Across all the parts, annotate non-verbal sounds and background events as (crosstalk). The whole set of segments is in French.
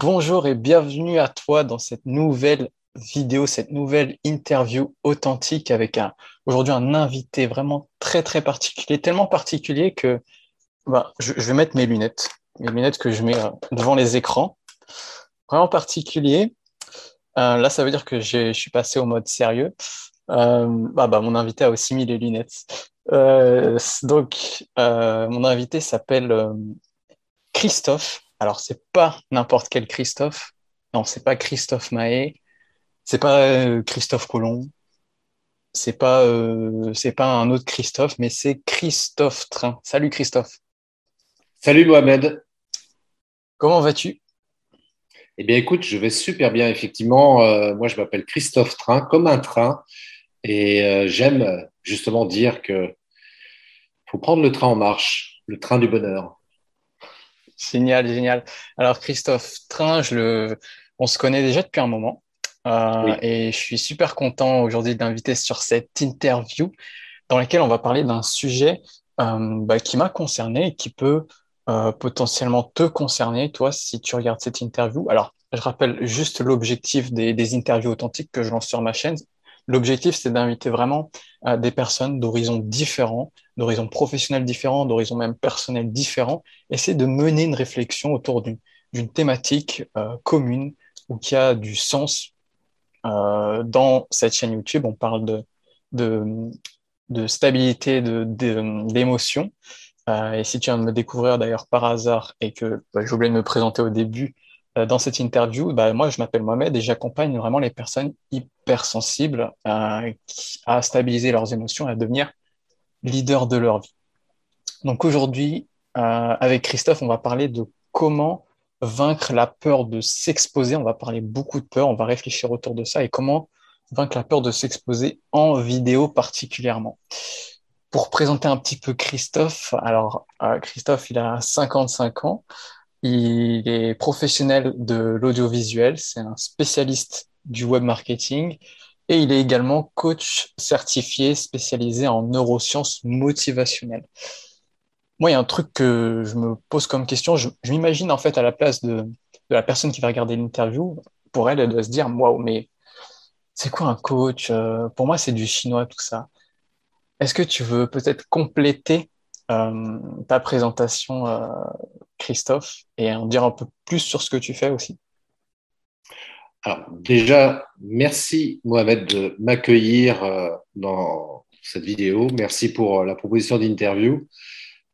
Bonjour et bienvenue à toi dans cette nouvelle vidéo, cette nouvelle interview authentique avec aujourd'hui un invité vraiment très très particulier, tellement particulier que bah, je, vais mettre mes lunettes, mes lunettes que je mets euh, devant les écrans, vraiment particulier. Euh, là, ça veut dire que je suis passé au mode sérieux. Bah, bah, mon invité a aussi mis les lunettes. donc, mon invité s'appelle Christophe. Alors, c'est pas n'importe quel Christophe. Non, c'est pas Christophe Mahé. C'est pas euh, Christophe Colomb. C'est pas, euh, c'est pas un autre Christophe, mais c'est Christophe Train. Salut Christophe. Salut Mohamed. Comment vas-tu? Eh bien, écoute, je vais super bien. Effectivement, euh, moi, je m'appelle Christophe Train, comme un train. Et j'aime justement dire que faut prendre le train en marche, le train du bonheur. Génial, génial. Alors Christophe Train, le... on se connaît déjà depuis un moment euh, et je suis super content aujourd'hui d'inviter sur cette interview dans laquelle on va parler d'un sujet euh, bah, qui m'a concerné et qui peut euh, potentiellement te concerner, toi, si tu regardes cette interview. Alors, je rappelle juste l'objectif des, des interviews authentiques que je lance sur ma chaîne. L'objectif, c'est d'inviter vraiment des personnes d'horizons différents, d'horizons professionnels différents, d'horizons même personnels différents, et c'est de mener une réflexion autour d'une thématique euh, commune ou qui a du sens euh, dans cette chaîne YouTube. On parle de, de, de stabilité, d'émotion. Euh, et si tu viens de me découvrir d'ailleurs par hasard et que bah, j'ai oublié de me présenter au début, euh, dans cette interview, bah, moi, je m'appelle Mohamed et j'accompagne vraiment les personnes hypersensibles euh, à stabiliser leurs émotions et à devenir leader de leur vie. Donc aujourd'hui, euh, avec Christophe, on va parler de comment vaincre la peur de s'exposer. On va parler beaucoup de peur, on va réfléchir autour de ça et comment vaincre la peur de s'exposer en vidéo particulièrement. Pour présenter un petit peu Christophe, alors Christophe, il a 55 ans. Il est professionnel de l'audiovisuel, c'est un spécialiste du web marketing et il est également coach certifié spécialisé en neurosciences motivationnelles. Moi, il y a un truc que je me pose comme question. Je, m'imagine en fait à la place de, la personne qui va regarder l'interview. Pour elle, elle doit se dire Waouh, mais c'est quoi un coach? Euh, Pour moi, c'est du chinois, tout ça. Est-ce que tu veux peut-être compléter euh, ta présentation euh, Christophe, et en dire un peu plus sur ce que tu fais aussi. Alors déjà, merci Mohamed de m'accueillir euh, dans cette vidéo. Merci pour euh, la proposition d'interview.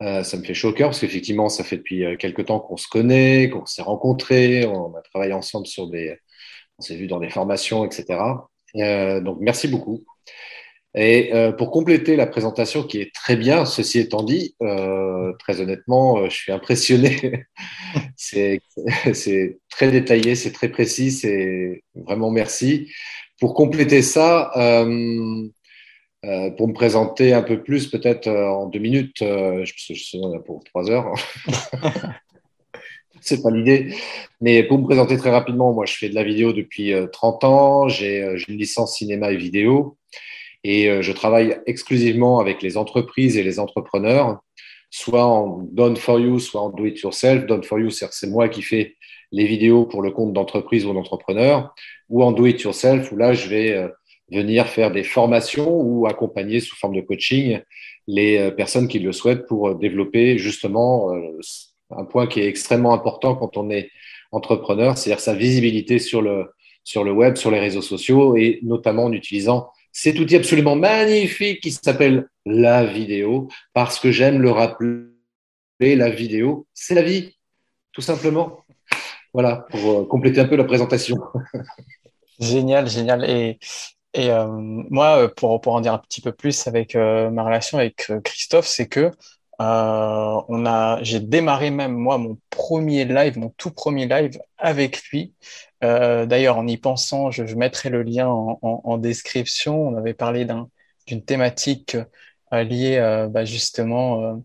Euh, ça me fait chaud parce qu'effectivement, ça fait depuis quelques temps qu'on se connaît, qu'on s'est rencontrés, on a travaillé ensemble sur des, on s'est vu dans des formations, etc. donc merci beaucoup. Et euh, pour compléter la présentation qui est très bien, ceci étant dit, euh, très honnêtement, euh, je suis impressionné. (laughs) c'est très détaillé, c'est très précis, c'est vraiment merci. Pour compléter ça, pour me présenter un peu plus, peut-être en deux minutes, je, je suis là pour trois heures. (laughs) c'est pas l'idée. Mais pour me présenter très rapidement, moi, je fais de la vidéo depuis 30 ans. J'ai une licence cinéma et vidéo. Et euh, je travaille exclusivement avec les entreprises et les entrepreneurs, soit en done for you, soit en do it yourself. Done for you, c'est moi qui fais les vidéos pour le compte d'entreprise ou d'entrepreneur, ou en do it yourself, où là, je vais euh, venir faire des formations ou accompagner sous forme de coaching les euh, personnes qui le souhaitent pour développer justement un point qui est extrêmement important quand on est entrepreneur, c'est-à-dire sa visibilité sur le, sur le web, sur les réseaux sociaux et notamment en utilisant cet outil absolument magnifique qui s'appelle la vidéo, parce que j'aime le rappeler, la vidéo, c'est la vie, tout simplement. Voilà, pour euh, compléter un peu la présentation. (laughs) génial, génial. Et, euh, moi, pour, pour en dire un petit peu plus avec euh, ma relation avec Christophe, c'est que Euh, on a, j'ai démarré même moi mon premier live, mon tout premier live avec lui. Euh, d'ailleurs, en y pensant, je, mettrai le lien en, description. On avait parlé d'une thématique euh, liée bah, justement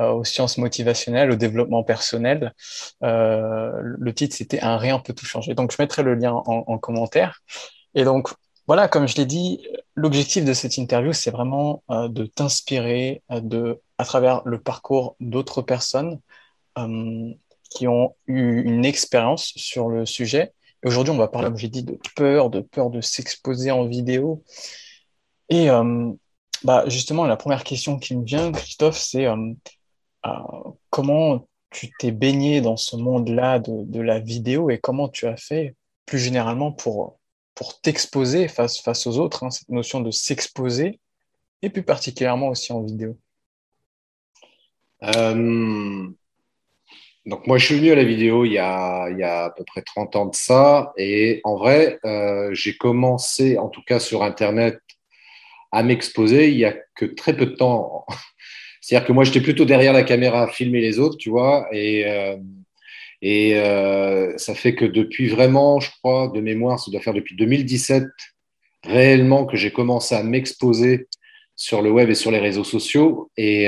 aux sciences motivationnelles, au développement personnel. le titre, c'était Un rien peut tout changer. Donc, je mettrai le lien en, en commentaire. Et donc, voilà, comme je l'ai dit, l'objectif de cette interview, c'est vraiment euh, de t'inspirer euh, de, à travers le parcours d'autres personnes euh, qui ont eu une expérience sur le sujet. Et aujourd'hui, on va parler, comme j'ai dit, de peur, de peur de s'exposer en vidéo. Et bah, justement, la première question qui me vient, Christophe, c'est comment tu t'es baigné dans ce monde-là de, de la vidéo et comment tu as fait plus généralement pour pour t'exposer face, face aux autres, hein, cette notion de s'exposer, et plus particulièrement aussi en vidéo? Euh, Donc moi, je suis venu à la vidéo il y, a, il y a à peu près 30 ans de ça, et en vrai, euh, j'ai commencé, en tout cas sur Internet, à m'exposer il y a que très peu de temps. (laughs) C'est-à-dire que moi, j'étais plutôt derrière la caméra à filmer les autres, tu vois, et... Euh, et ça fait que depuis vraiment, je crois, de mémoire, ça doit faire depuis 2017 réellement que j'ai commencé à m'exposer sur le web et sur les réseaux sociaux. Et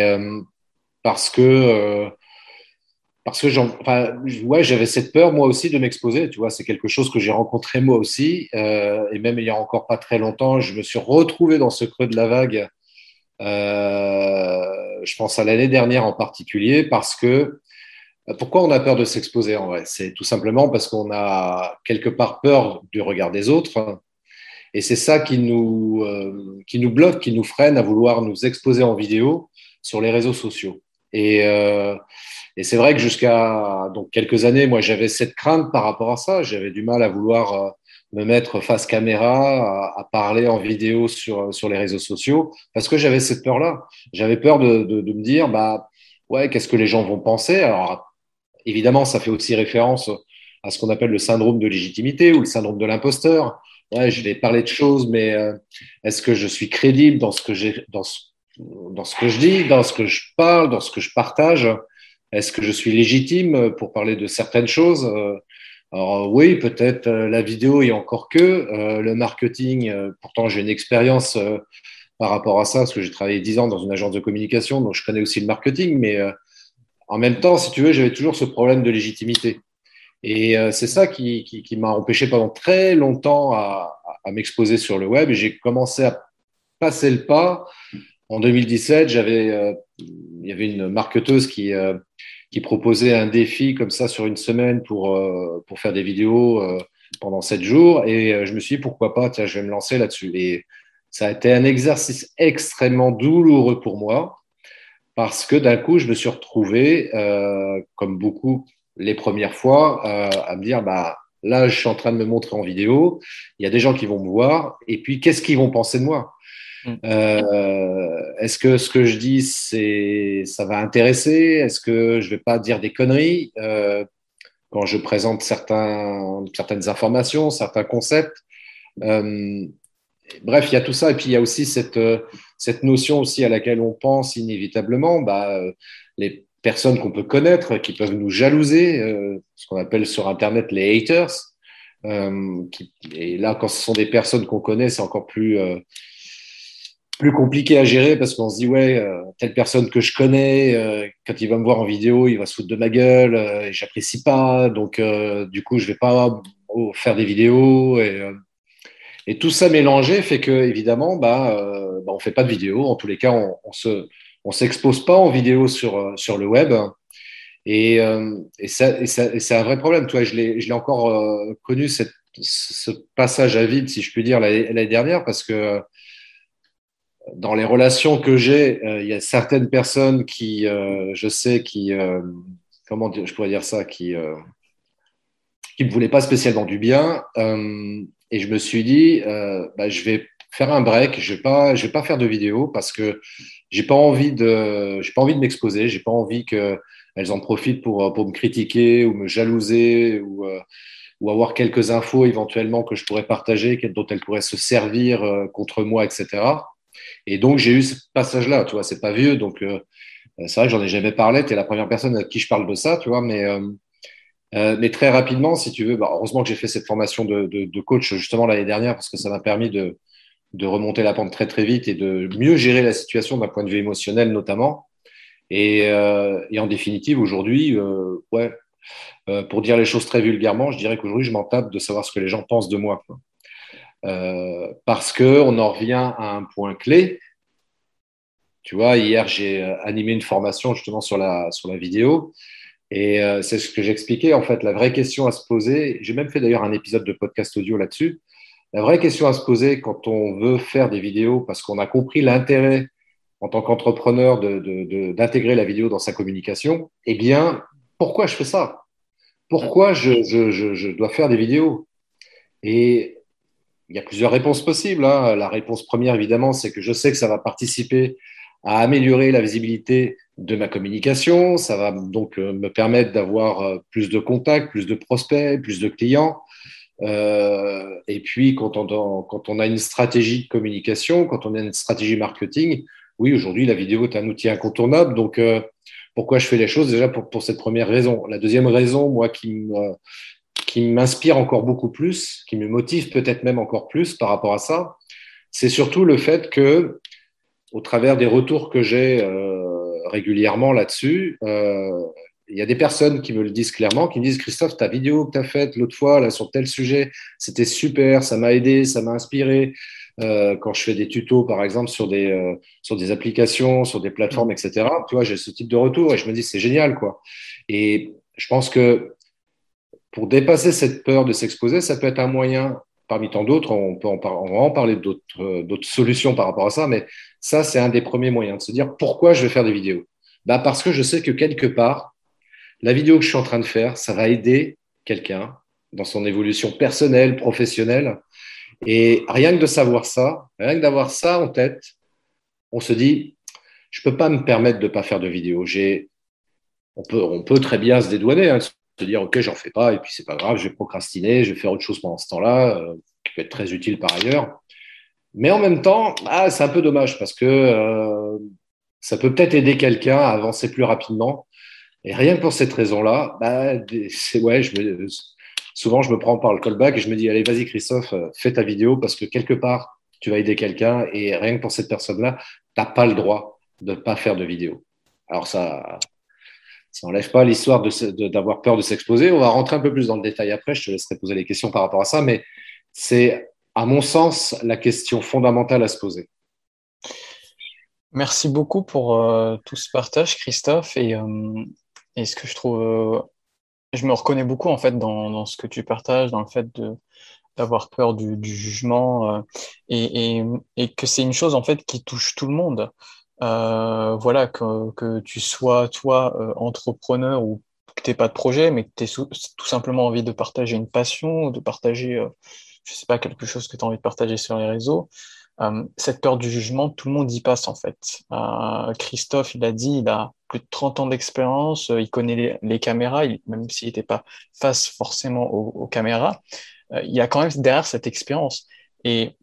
parce que, euh, parce que enfin, ouais, j'avais cette peur moi aussi de m'exposer. Tu vois, c'est quelque chose que j'ai rencontré moi aussi. et même il y a encore pas très longtemps, je me suis retrouvé dans ce creux de la vague. je pense à l'année dernière en particulier parce que pourquoi on a peur de s'exposer en vrai? C'est tout simplement parce qu'on a quelque part peur du regard des autres. Et c'est ça qui nous, euh, qui nous bloque, qui nous freine à vouloir nous exposer en vidéo sur les réseaux sociaux. Et, euh, et c'est vrai que jusqu'à donc quelques années, moi, j'avais cette crainte par rapport à ça. J'avais du mal à vouloir euh, me mettre face caméra, à, parler en vidéo sur, sur les réseaux sociaux, parce que j'avais cette peur-là. J'avais peur de, de, me dire, bah, ouais, qu'est-ce que les gens vont penser? Alors, Évidemment, ça fait aussi référence à ce qu'on appelle le syndrome de légitimité ou le syndrome de l'imposteur. Ouais, je vais parler de choses, mais euh, est-ce que je suis crédible dans ce que j'ai, dans dans ce que je dis, dans ce que je parle, dans ce que je partage Est-ce que je suis légitime pour parler de certaines choses? Euh, Alors oui, peut-être euh, la vidéo et encore que le marketing. pourtant, j'ai une expérience par rapport à ça parce que j'ai travaillé dix ans dans une agence de communication, donc je connais aussi le marketing, mais en même temps, si tu veux, j'avais toujours ce problème de légitimité. Et euh, c'est ça qui, m'a empêché pendant très longtemps à m'exposer sur le web. Et j'ai commencé à passer le pas. En 2017, j'avais, euh, il y avait une marketeuse qui, euh, qui proposait un défi comme ça sur une semaine pour, pour faire des vidéos pendant sept jours. Et je me suis dit, pourquoi pas, tiens, je vais me lancer là-dessus. Et ça a été un exercice extrêmement douloureux pour moi parce que d'un coup, je me suis retrouvé, euh, comme beaucoup les premières fois, euh, à me dire, bah, là, je suis en train de me montrer en vidéo, il y a des gens qui vont me voir, et puis qu'est-ce qu'ils vont penser de moi? Euh, Est-ce que ce que je dis, ça va intéresser? Est-ce que je vais pas dire des conneries? Euh, quand je présente certaines informations, certains concepts euh, Bref, il y a tout ça, et puis il y a aussi cette notion aussi à laquelle on pense inévitablement, bah, les personnes qu'on peut connaître, qui peuvent nous jalouser, ce qu'on appelle sur Internet les haters. Et là, quand ce sont des personnes qu'on connaît, c'est encore plus, plus compliqué à gérer parce qu'on se dit, ouais, telle personne que je connais, quand il va me voir en vidéo, il va se foutre de ma gueule, et j'apprécie pas, donc du coup, je vais pas faire des vidéos. Et, tout ça mélangé fait que, évidemment, bah, euh, bah, on fait pas de vidéo. En tous les cas, on, on se, on s'expose pas en vidéo sur, euh, sur le web. Et, euh, c'est un vrai problème. Toi, je l'ai, je l'ai encore euh, connu cette, ce passage à vide, si je puis dire, l'année dernière, parce que dans les relations que j'ai, il y a certaines personnes qui, je sais, qui, comment dire, je pourrais dire ça, qui, qui me voulaient pas spécialement du bien. Et je me suis dit, euh, bah, je vais faire un break. Je vais pas, vais pas faire de vidéo parce que j'ai pas pas envie de m'exposer. J'ai pas envie que elles en profitent pour pour me critiquer ou me jalouser ou euh, avoir quelques infos éventuellement que je pourrais partager, dont elles pourraient se servir euh, contre moi, etc. Et donc j'ai eu ce passage-là. Tu vois, c'est pas vieux, donc c'est vrai que j'en ai jamais parlé, tu es la première personne à qui je parle de ça, tu vois, mais, mais très rapidement, si tu veux, bah, heureusement que j'ai fait cette formation de, de coach justement l'année dernière parce que ça m'a permis de, de remonter la pente très très vite et de mieux gérer la situation d'un point de vue émotionnel notamment. Et, euh, en définitive, aujourd'hui, euh, ouais, euh, pour dire les choses très vulgairement, je dirais qu'aujourd'hui, je m'en tape de savoir ce que les gens pensent de moi. Parce qu'on en revient à un point clé. Tu vois, hier, j'ai animé une formation justement sur la, sur la vidéo. Et c'est ce que j'expliquais. En fait, la vraie question à se poser, j'ai même fait d'ailleurs un épisode de podcast audio là-dessus, la vraie question à se poser quand on veut faire des vidéos, parce qu'on a compris l'intérêt en tant qu'entrepreneur d'intégrer la vidéo dans sa communication, eh bien, pourquoi je fais ça? Pourquoi je, dois faire des vidéos? Et il y a plusieurs réponses possibles. Hein. La réponse première, évidemment, c'est que je sais que ça va participer à améliorer la visibilité de ma communication. Ça va donc euh, me permettre d'avoir euh, plus de contacts, plus de prospects, plus de clients. Euh, et puis, quand on, a une stratégie de communication, quand on a une stratégie marketing, oui, aujourd'hui, la vidéo est un outil incontournable. Donc, pourquoi je fais les choses? Déjà pour, pour, cette première raison. La deuxième raison, moi, qui qui m'inspire encore beaucoup plus, qui me motive peut-être même encore plus par rapport à ça, c'est surtout le fait que, au travers des retours que j'ai euh, régulièrement là-dessus, euh, il y a des personnes qui me le disent clairement, qui me disent Christophe, ta vidéo que tu as faite l'autre fois là, sur tel sujet, c'était super, ça m'a aidé, ça m'a inspiré. Euh, quand je fais des tutos, par exemple, sur des, euh, sur des applications, sur des plateformes, etc., tu vois, j'ai ce type de retour et je me dis c'est génial, quoi. Et je pense que pour dépasser cette peur de s'exposer, ça peut être un moyen parmi tant d'autres. On peut en, parler d'autres, euh, d'autres solutions par rapport à ça, mais ça, c'est un des premiers moyens de se dire pourquoi je vais faire des vidéos? Bah parce que je sais que quelque part, la vidéo que je suis en train de faire, ça va aider quelqu'un dans son évolution personnelle, professionnelle. Et rien que de savoir ça, rien que d'avoir ça en tête, on se dit, je peux pas me permettre de pas faire de vidéo. On peut, on peut très bien se dédouaner, hein, se dire, ok, j'en fais pas, et puis c'est pas grave, je vais procrastiner, je vais faire autre chose pendant ce temps-là, euh, qui peut être très utile par ailleurs. Mais en même temps, ah, c'est un peu dommage parce que euh, ça peut peut-être aider quelqu'un à avancer plus rapidement. Et rien que pour cette raison-là, bah, ouais, souvent je me prends par le callback et je me dis allez vas-y Christophe, euh, fais ta vidéo parce que quelque part tu vas aider quelqu'un et rien que pour cette personne-là, tu n'as pas le droit de ne pas faire de vidéo. Alors ça, ça n'enlève pas l'histoire d'avoir peur de s'exposer. On va rentrer un peu plus dans le détail après. Je te laisserai poser les questions par rapport à ça, mais c'est à mon sens la question fondamentale à se poser. Merci beaucoup pour euh, tout ce partage, Christophe. Et euh, ce que je trouve, euh, je me reconnais beaucoup en fait dans, ce que tu partages, dans le fait d'avoir peur du, jugement et, et, et, que c'est une chose en fait qui touche tout le monde. Euh, voilà, que, que tu sois toi euh, entrepreneur ou que tu pas de projet, mais que tu aies tout simplement envie de partager une passion, de partager, je sais pas, quelque chose que tu as envie de partager sur les réseaux. cette peur du jugement, tout le monde y passe en fait. Christophe, il a dit, il a plus de 30 ans d'expérience, euh, il connaît les, caméras, même s'il n'était pas face forcément aux, caméras, euh, il y a quand même derrière cette expérience. Et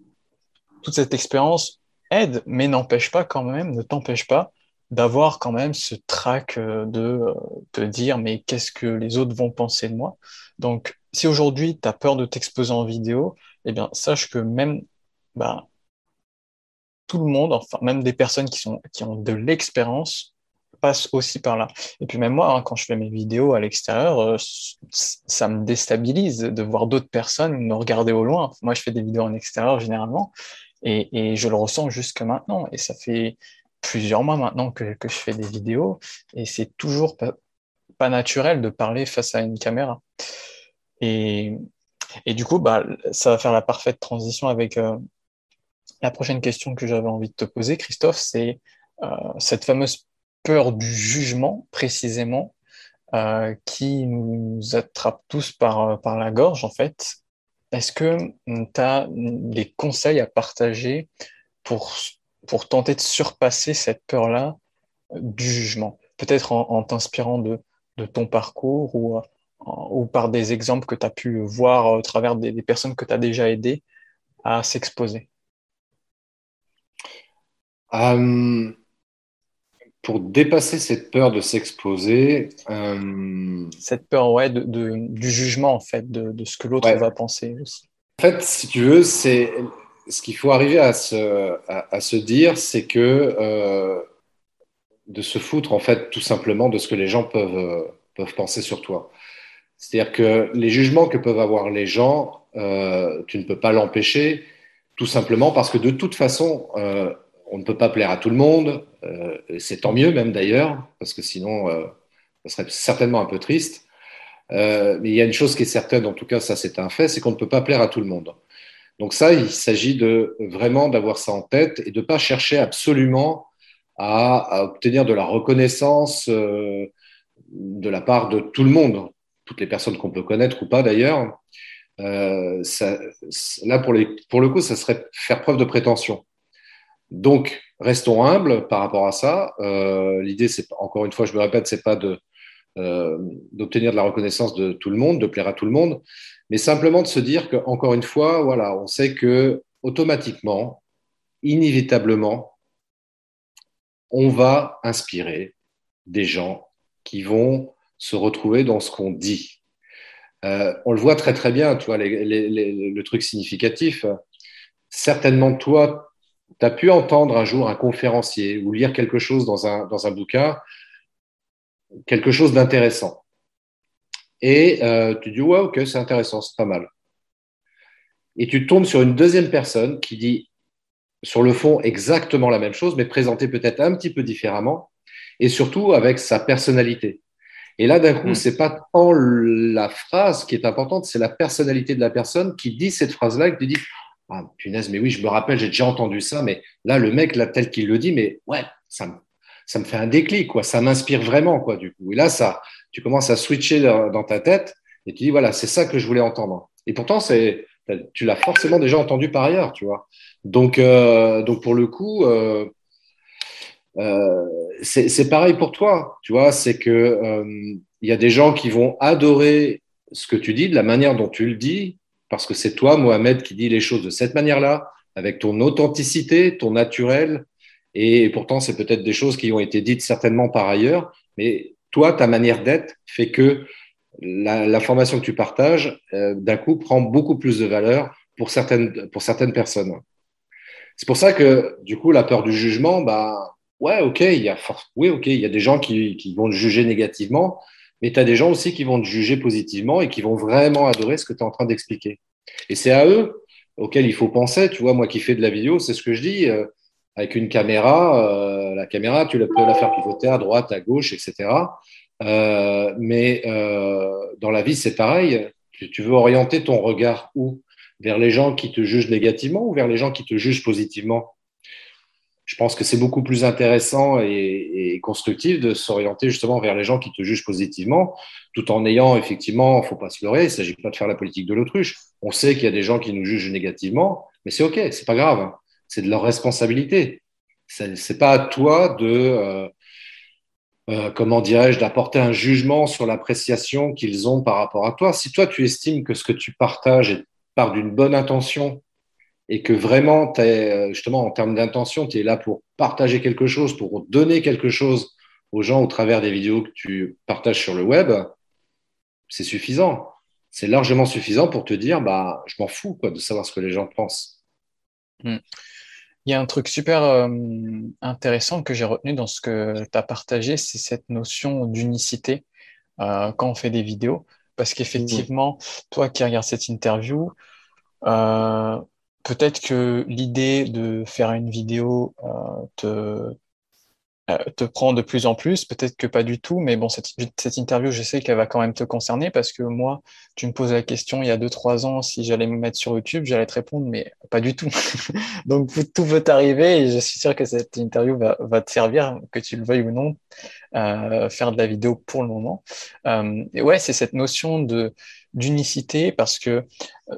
toute cette expérience aide, mais n'empêche pas quand même, ne t'empêche pas d'avoir quand même ce trac euh, de te dire mais qu'est-ce que les autres vont penser de moi? Donc si aujourd'hui tu as peur de t'exposer en vidéo, eh bien sache que même bah, tout le monde, enfin même des personnes qui, sont, qui ont de l'expérience, passe aussi par là. Et puis même moi, hein, quand je fais mes vidéos à l'extérieur, euh, ça me déstabilise de voir d'autres personnes me regarder au loin. Moi, je fais des vidéos en extérieur généralement, et, je le ressens jusque maintenant. Et ça fait plusieurs mois maintenant que, je fais des vidéos, et c'est toujours pas, naturel de parler face à une caméra. Et, du coup, bah, ça va faire la parfaite transition avec euh, la prochaine question que j'avais envie de te poser, Christophe, c'est euh, cette fameuse peur du jugement précisément euh, qui nous attrape tous par la gorge en fait. Est-ce que tu as des conseils à partager pour, pour tenter de surpasser cette peur-là euh, du jugement? Peut-être en, t'inspirant de, de, ton parcours ou, ou par des exemples que tu as pu voir au travers des, personnes que tu as déjà aidées à s'exposer? Pour dépasser cette peur de s'exposer. Cette peur, ouais, de, du jugement, en fait, de, ce que l'autre va penser aussi. En fait, si tu veux, c'est ce qu'il faut arriver à se, à, se dire, c'est que de se foutre, en fait, tout simplement de ce que les gens peuvent, peuvent penser sur toi. C'est-à-dire que les jugements que peuvent avoir les gens, euh, tu ne peux pas l'empêcher, tout simplement parce que de toute façon, euh, on ne peut pas plaire à tout le monde. Euh, c'est tant mieux même d'ailleurs, parce que sinon, ça serait certainement un peu triste. mais il y a une chose qui est certaine, en tout cas, ça c'est un fait, c'est qu'on ne peut pas plaire à tout le monde. Donc ça, il s'agit de vraiment d'avoir ça en tête et de ne pas chercher absolument à, obtenir de la reconnaissance de la part de tout le monde, toutes les personnes qu'on peut connaître ou pas d'ailleurs. Euh, là, pour, pour le coup, ça serait faire preuve de prétention. Donc, restons humbles par rapport à ça. Euh, l'idée, c'est encore une fois, je me répète, c'est pas de euh, d'obtenir de la reconnaissance de tout le monde, de plaire à tout le monde, mais simplement de se dire que, encore une fois, voilà, on sait que automatiquement, inévitablement, on va inspirer des gens qui vont se retrouver dans ce qu'on dit. Euh, on le voit très très bien, tu vois, le truc significatif. Certainement, toi, tu as pu entendre un jour un conférencier ou lire quelque chose dans un, dans un bouquin, quelque chose d'intéressant. Et euh, tu dis, ouais, ok, c'est intéressant, c'est pas mal. Et tu tombes sur une deuxième personne qui dit, sur le fond, exactement la même chose, mais présentée peut-être un petit peu différemment, et surtout avec sa personnalité. Et là, d'un coup, mm. c'est pas tant la phrase qui est importante, c'est la personnalité de la personne qui dit cette phrase-là, qui dit Ah, punaise, mais oui, je me rappelle, j'ai déjà entendu ça, mais là, le mec, là, tel qu'il le dit, mais ouais, ça me, ça me fait un déclic, quoi, ça m'inspire vraiment, quoi, du coup. Et là, ça, tu commences à switcher dans, ta tête et tu dis Voilà, c'est ça que je voulais entendre. Et pourtant, c'est, tu l'as forcément déjà entendu par ailleurs, tu vois. Donc, euh, donc pour le coup, euh, euh, c'est pareil pour toi, tu vois, c'est que euh, il y a des gens qui vont adorer ce que tu dis, de la manière dont tu le dis, parce que c'est toi, Mohamed, qui dis les choses de cette manière-là, avec ton authenticité, ton naturel, et pourtant c'est peut-être des choses qui ont été dites certainement par ailleurs, mais toi, ta manière d'être fait que l'information que tu partages, euh, d'un coup, prend beaucoup plus de valeur pour certaines, pour certaines personnes. C'est pour ça que, du coup, la peur du jugement, bah, ouais, ok, il y a, oui, ok, il y a des gens qui, qui vont te juger négativement, mais tu as des gens aussi qui vont te juger positivement et qui vont vraiment adorer ce que tu es en train d'expliquer. Et c'est à eux auxquels il faut penser. Tu vois, moi qui fais de la vidéo, c'est ce que je dis. Euh, avec une caméra, euh, la caméra, tu peux la faire pivoter à droite, à gauche, etc. Euh, mais dans la vie, c'est pareil. Tu, tu, veux orienter ton regard où? Vers les gens qui te jugent négativement ou vers les gens qui te jugent positivement? Je pense que c'est beaucoup plus intéressant et, constructif de s'orienter justement vers les gens qui te jugent positivement, tout en ayant effectivement, faut pas se leurrer, il ne s'agit pas de faire la politique de l'autruche. On sait qu'il y a des gens qui nous jugent négativement, mais c'est ok, c'est pas grave, c'est de leur responsabilité. C'est pas à toi de, euh, euh, comment dirais-je, d'apporter un jugement sur l'appréciation qu'ils ont par rapport à toi. Si toi tu estimes que ce que tu partages part d'une bonne intention et que vraiment, es, euh, justement, en termes d'intention, tu es là pour partager quelque chose, pour donner quelque chose aux gens au travers des vidéos que tu partages sur le web, c'est suffisant. C'est largement suffisant pour te dire, bah, je m'en fous quoi, de savoir ce que les gens pensent. Hmm. Il y a un truc super euh, intéressant que j'ai retenu dans ce que tu as partagé, c'est cette notion d'unicité euh, quand on fait des vidéos. Parce qu'effectivement, toi qui regardes cette interview, peut-être que l'idée de faire une vidéo euh, te, euh, te prend de plus en plus, peut-être que pas du tout, mais bon, cette, interview, je sais qu'elle va quand même te concerner parce que moi, tu me poses la question il y a deux, trois ans si j'allais me mettre sur YouTube, j'allais te répondre, mais pas du tout. (laughs) Donc, tout peut arriver et je suis sûr que cette interview va, te servir, que tu le veuilles ou non, euh, faire de la vidéo pour le moment. Et ouais, c'est cette notion d'unicité parce que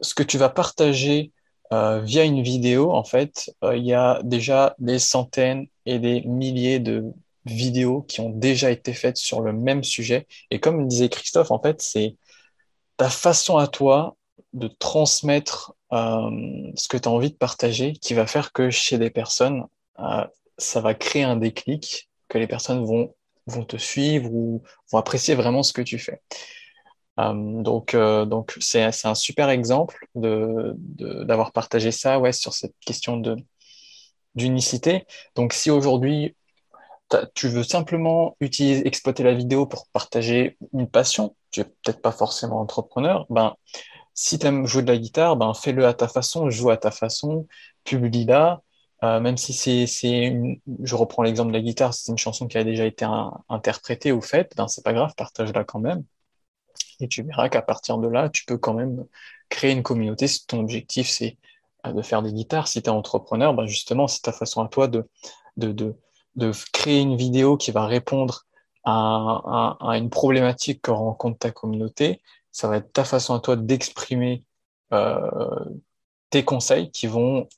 ce que tu vas partager euh, via une vidéo, en fait, euh, il y a déjà des centaines et des milliers de vidéos qui ont déjà été faites sur le même sujet. Et comme disait Christophe, en fait, c'est ta façon à toi de transmettre euh, ce que tu as envie de partager qui va faire que chez des personnes, ça va créer un déclic que les personnes vont, vont te suivre ou vont apprécier vraiment ce que tu fais. Euh, donc, euh, donc c'est, un super exemple de, d'avoir partagé ça ouais, sur cette question d'unicité. Donc, si aujourd'hui, tu veux simplement utiliser, exploiter la vidéo pour partager une passion, tu es peut-être pas forcément entrepreneur, ben, si tu aimes jouer de la guitare, ben, fais-le à ta façon, joue à ta façon, publie-la, euh, même si c'est, c'est je reprends l'exemple de la guitare, c'est une chanson qui a déjà été interprétée ou faite, ben, c'est pas grave, partage-la quand même. Et tu verras qu'à partir de là, tu peux quand même créer une communauté si ton objectif c'est euh, de faire des guitares. Si tu es entrepreneur, ben justement, c'est ta façon à toi de, de, de, de, créer une vidéo qui va répondre à, une problématique que rencontre ta communauté. Ça va être ta façon à toi d'exprimer euh, tes conseils qui vont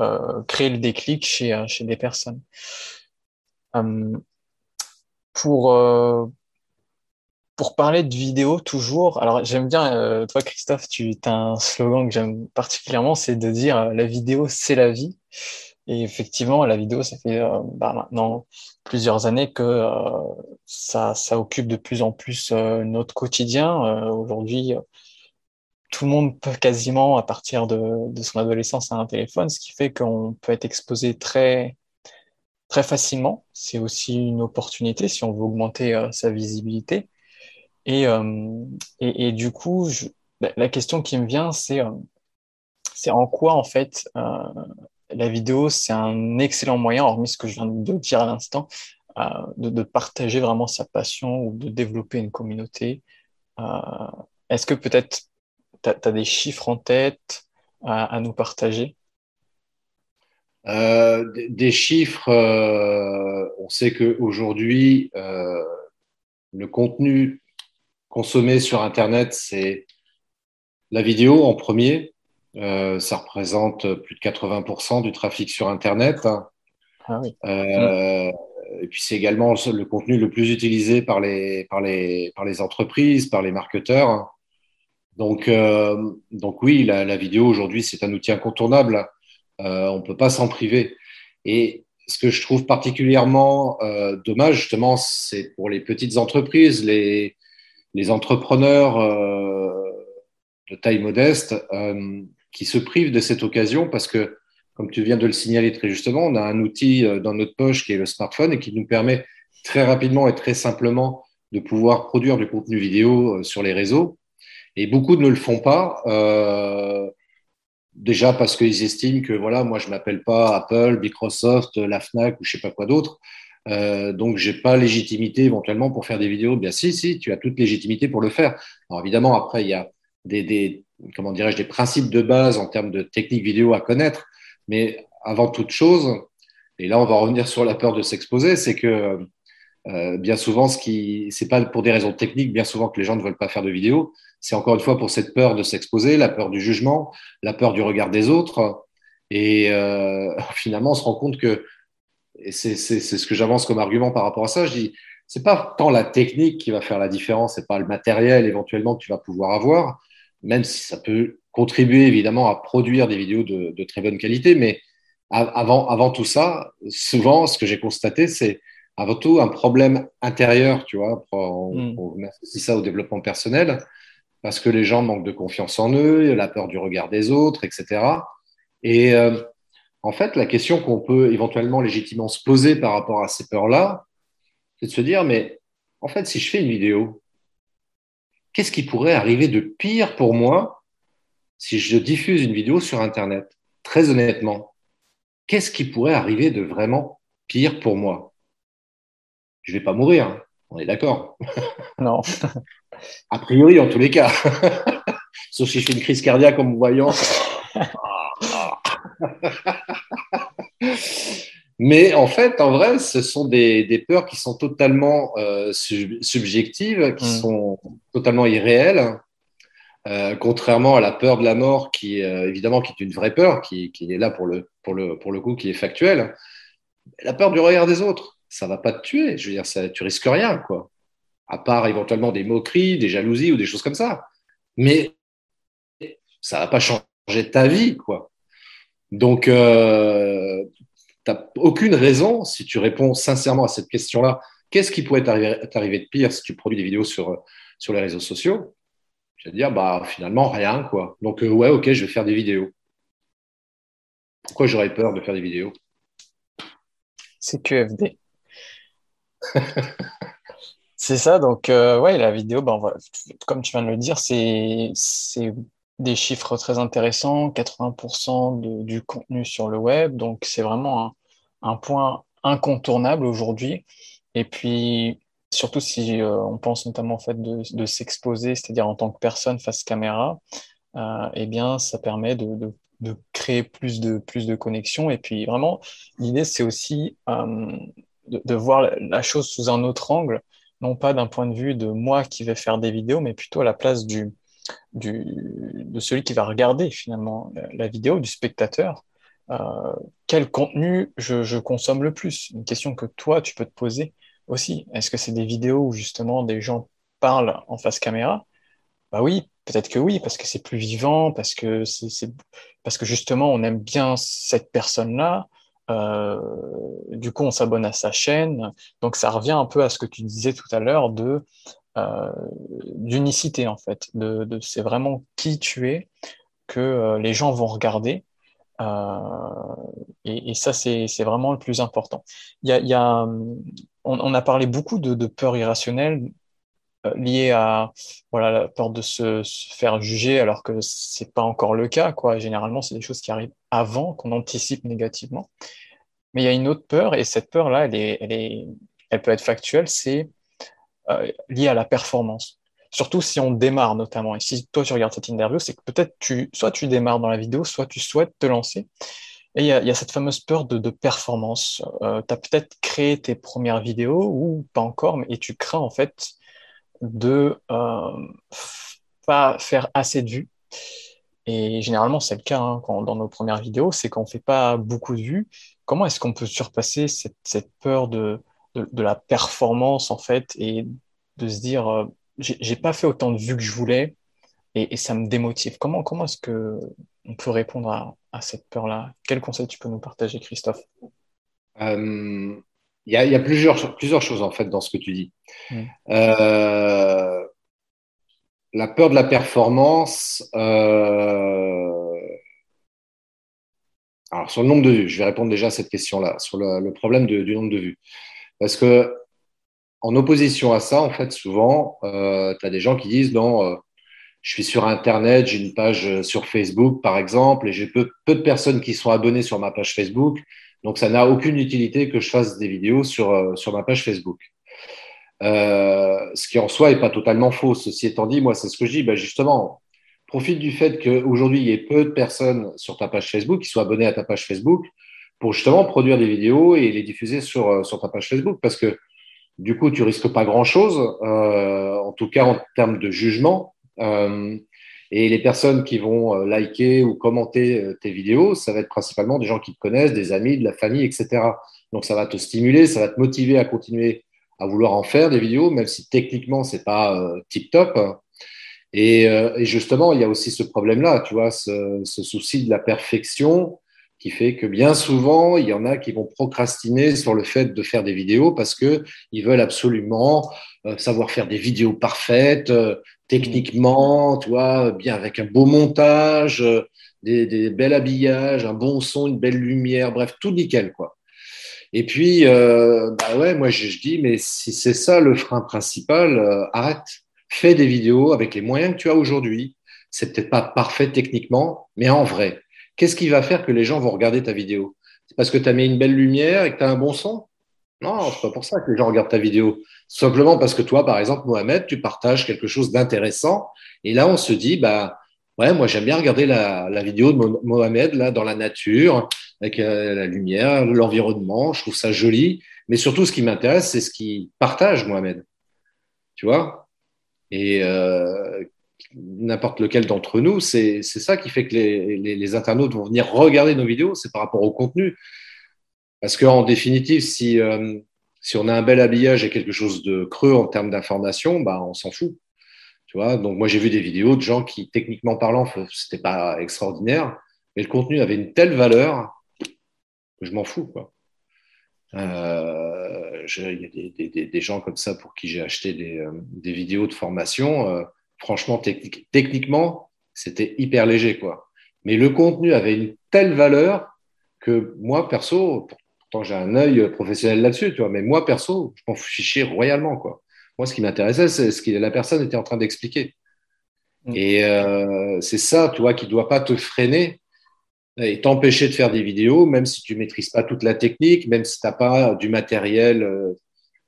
euh, créer le déclic chez, chez des personnes. Pour, pour parler de vidéo toujours, alors j'aime bien, toi Christophe, tu as un slogan que j'aime particulièrement, c'est de dire la vidéo c'est la vie. Et effectivement, la vidéo, ça fait bah, maintenant plusieurs années que ça, occupe de plus en plus notre quotidien. Aujourd'hui, tout le monde peut quasiment, à partir de, son adolescence, à un téléphone, ce qui fait qu'on peut être exposé très, très facilement. C'est aussi une opportunité si on veut augmenter euh, sa visibilité. Et, euh, et, et, du coup, la question qui me vient, c'est euh, en quoi, en fait, la vidéo, c'est un excellent moyen, hormis ce que je viens de dire à l'instant, de, partager vraiment sa passion ou de développer une communauté. Est-ce que peut-être tu as, des chiffres en tête à, nous partager? Euh, des, chiffres, euh, on sait qu'aujourd'hui, euh, le contenu consommé sur Internet, c'est la vidéo en premier. ça représente plus de 80% du trafic sur Internet. Ah oui. Et puis c'est également le contenu le plus utilisé par les, par les, par les entreprises, par les marketeurs. Donc, euh, donc oui, la, la vidéo aujourd'hui, c'est un outil incontournable. Euh, on ne peut pas s'en priver. Et ce que je trouve particulièrement euh, dommage, justement, c'est pour les petites entreprises, les, les entrepreneurs euh, de taille modeste euh, qui se privent de cette occasion parce que, comme tu viens de le signaler très justement, on a un outil euh, dans notre poche qui est le smartphone et qui nous permet très rapidement et très simplement de pouvoir produire du contenu vidéo sur les réseaux. Et beaucoup ne le font pas. Déjà parce qu'ils estiment que voilà, moi je m'appelle pas Apple, Microsoft, la Fnac ou je sais pas quoi d'autre. Euh, donc j'ai pas légitimité éventuellement pour faire des vidéos. Bien si, si, tu as toute légitimité pour le faire. Alors évidemment après il y a des, des comment dirais-je des principes de base en termes de technique vidéo à connaître, mais avant toute chose, et là on va revenir sur la peur de s'exposer, c'est que euh, bien souvent ce qui c'est pas pour des raisons techniques, bien souvent que les gens ne veulent pas faire de vidéos, c'est encore une fois pour cette peur de s'exposer, la peur du jugement, la peur du regard des autres. Et euh, (laughs) finalement, on se rend compte que, et c'est ce que j'avance comme argument par rapport à ça, je dis, c'est pas tant la technique qui va faire la différence, c'est pas le matériel éventuellement que tu vas pouvoir avoir, même si ça peut contribuer évidemment à produire des vidéos de, de très bonne qualité, mais avant, avant tout ça, souvent, ce que j'ai constaté, c'est avant tout un problème intérieur, tu vois, on, mm. on associe ça au développement personnel, parce que les gens manquent de confiance en eux, la peur du regard des autres, etc. Et euh, en fait, la question qu'on peut éventuellement légitimement se poser par rapport à ces peurs-là, c'est de se dire, mais en fait, si je fais une vidéo, qu'est-ce qui pourrait arriver de pire pour moi si je diffuse une vidéo sur Internet? Très honnêtement, qu'est-ce qui pourrait arriver de vraiment pire pour moi? Je ne vais pas mourir, hein. on est d'accord Non. (laughs) A priori, en tous les cas. (laughs) Sauf si je fais une crise cardiaque en me voyant. (laughs) (laughs) Mais en fait, en vrai, ce sont des, des peurs qui sont totalement euh, subjectives, qui mm. sont totalement irréelles, euh, contrairement à la peur de la mort, qui euh, évidemment qui est une vraie peur, qui, qui, est là pour le, pour, le, pour le coup, qui est factuelle. La peur du regard des autres, ça va pas te tuer. Je veux dire, ça, tu risques rien, quoi à part éventuellement des moqueries, des jalousies ou des choses comme ça. Mais ça va pas changer ta vie, quoi. Donc, euh, n'as aucune raison, si tu réponds sincèrement à cette question-là, qu'est-ce qui pourrait t'arriver de pire si tu produis des vidéos sur, sur les réseaux sociaux? Je vais te dire, bah, finalement, rien. quoi. Donc, euh, ouais, ok, je vais faire des vidéos. Pourquoi j'aurais peur de faire des vidéos? C'est QFD. (laughs) c'est ça, donc, euh, ouais, la vidéo, ben, comme tu viens de le dire, c'est des chiffres très intéressants, 80% du contenu sur le web, donc c'est vraiment un, point incontournable aujourd'hui. Et puis, surtout si euh, on pense notamment en fait de, s'exposer, c'est-à-dire en tant que personne face caméra, euh, eh bien, ça permet de, créer plus de, plus de connexions. Et puis, vraiment, l'idée, c'est aussi euh, de, voir la chose sous un autre angle, non pas d'un point de vue de moi qui vais faire des vidéos, mais plutôt à la place du, de celui qui va regarder finalement la, vidéo, du spectateur. Euh, quel contenu je, consomme le plus? Une question que toi, tu peux te poser aussi. Est-ce que c'est des vidéos où justement des gens parlent en face caméra? Bah oui, peut-être que oui, parce que c'est plus vivant, parce que, c'est, parce que justement on aime bien cette personne-là. Euh, du coup, on s'abonne à sa chaîne. Donc, ça revient un peu à ce que tu disais tout à l'heure de d'unicité en fait. De, c'est vraiment qui tu es que euh, les gens vont regarder. Euh, et, ça, c'est vraiment le plus important. Il y a, on, a parlé beaucoup de, peur irrationnelle liée à voilà la peur de se, se faire juger alors que c'est pas encore le cas quoi généralement c'est des choses qui arrivent avant qu'on anticipe négativement mais il y a une autre peur et cette peur là elle est elle est elle peut être factuelle c'est euh, à la performance. Surtout si on démarre notamment. Et si toi tu regardes cette interview, c'est que peut-être tu, soit tu démarres dans la vidéo, soit tu souhaites te lancer. Et il y a, y a, cette fameuse peur de, performance. Euh, tu as peut-être créé tes premières vidéos ou pas encore, mais, et tu crains en fait de euh, pas faire assez de vues. Et généralement, c'est le cas hein, quand, dans nos premières vidéos, c'est qu'on fait pas beaucoup de vues. Comment est-ce qu'on peut surpasser cette, cette peur de, de, la performance en fait et de se dire euh, j'ai pas fait autant de vues que je voulais et, ça me démotive. Comment, comment est-ce que on peut répondre à, cette peur-là? Quel conseil tu peux nous partager, Christophe? Euh, Il y, a, plusieurs, plusieurs choses en fait dans ce que tu dis. Mm. Euh, la peur de la performance. Alors, sur le nombre de vues, je vais répondre déjà à cette question-là, sur le, problème du nombre de vues. Parce que en opposition à ça, en fait, souvent, euh, tu as des gens qui disent non, euh, je suis sur Internet, j'ai une page euh, sur Facebook, par exemple, et j'ai peu, peu, de personnes qui sont abonnées sur ma page Facebook, donc ça n'a aucune utilité que je fasse des vidéos sur, ma page Facebook. Ce qui en soi est pas totalement faux. Ceci étant dit, moi, c'est ce que je dis, ben justement, profite du fait qu'aujourd'hui, il y ait peu de personnes sur ta page Facebook qui soient abonnées à ta page Facebook pour justement produire des vidéos et les diffuser sur, euh, sur ta page Facebook parce que du coup, tu risques pas grand-chose, euh, en tout cas en termes de jugement. Euh, et les personnes qui vont liker ou commenter tes vidéos, ça va être principalement des gens qui te connaissent, des amis, de la famille, etc. Donc ça va te stimuler, ça va te motiver à continuer à vouloir en faire des vidéos, même si techniquement c'est pas tip top. Et, justement, il y a aussi ce problème-là, tu vois, ce, souci de la perfection qui fait que bien souvent, il y en a qui vont procrastiner sur le fait de faire des vidéos parce que ils veulent absolument euh, savoir faire des vidéos parfaites, euh, techniquement, tu vois, bien avec un beau montage, euh, des, des bels habillages, un bon son, une belle lumière, bref, tout nickel, quoi. Et puis, bah ouais, moi je, je, dis, mais si c'est ça le frein principal, arrête, fais des vidéos avec les moyens que tu as aujourd'hui. C'est peut-être pas parfait techniquement, mais en vrai, Qu'est-ce qui va faire que les gens vont regarder ta vidéo? C'est parce que tu as mis une belle lumière et que tu as un bon son? Non, c'est pas pour ça que les gens regardent ta vidéo. Simplement parce que toi, par exemple, Mohamed, tu partages quelque chose d'intéressant. Et là, on se dit, bah, ouais, moi, j'aime bien regarder la, vidéo de Mohamed, là, dans la nature, avec euh, la lumière, l'environnement. Je trouve ça joli. Mais surtout, ce qui m'intéresse, c'est ce qu'il partage, Mohamed. Tu vois? Et euh, n'importe lequel d'entre nous, c'est ça qui fait que les, les, internautes vont venir regarder nos vidéos, c'est par rapport au contenu. Parce qu'en définitive, si, euh, si on a un bel habillage et quelque chose de creux en termes d'information, bah, on s'en fout. Tu Donc moi, j'ai vu des vidéos de gens qui, techniquement parlant, c'était pas extraordinaire, mais le contenu avait une telle valeur que je m'en fous. Quoi. Euh, il y a des, gens comme ça pour qui j'ai acheté des, euh, des, vidéos de formation. Franchement, technique, techniquement, c'était hyper léger. Quoi. Mais le contenu avait une telle valeur que moi, perso, pourtant j'ai un œil professionnel là-dessus, tu vois, mais moi, perso, je m'en fichais royalement. Quoi. Moi, ce qui m'intéressait, c'est ce que la personne était en train d'expliquer. Mm. Et euh, c'est ça, tu vois, qui ne doit pas te freiner et t'empêcher de faire des vidéos, même si tu maîtrises pas toute la technique, même si tu n'as pas du matériel euh,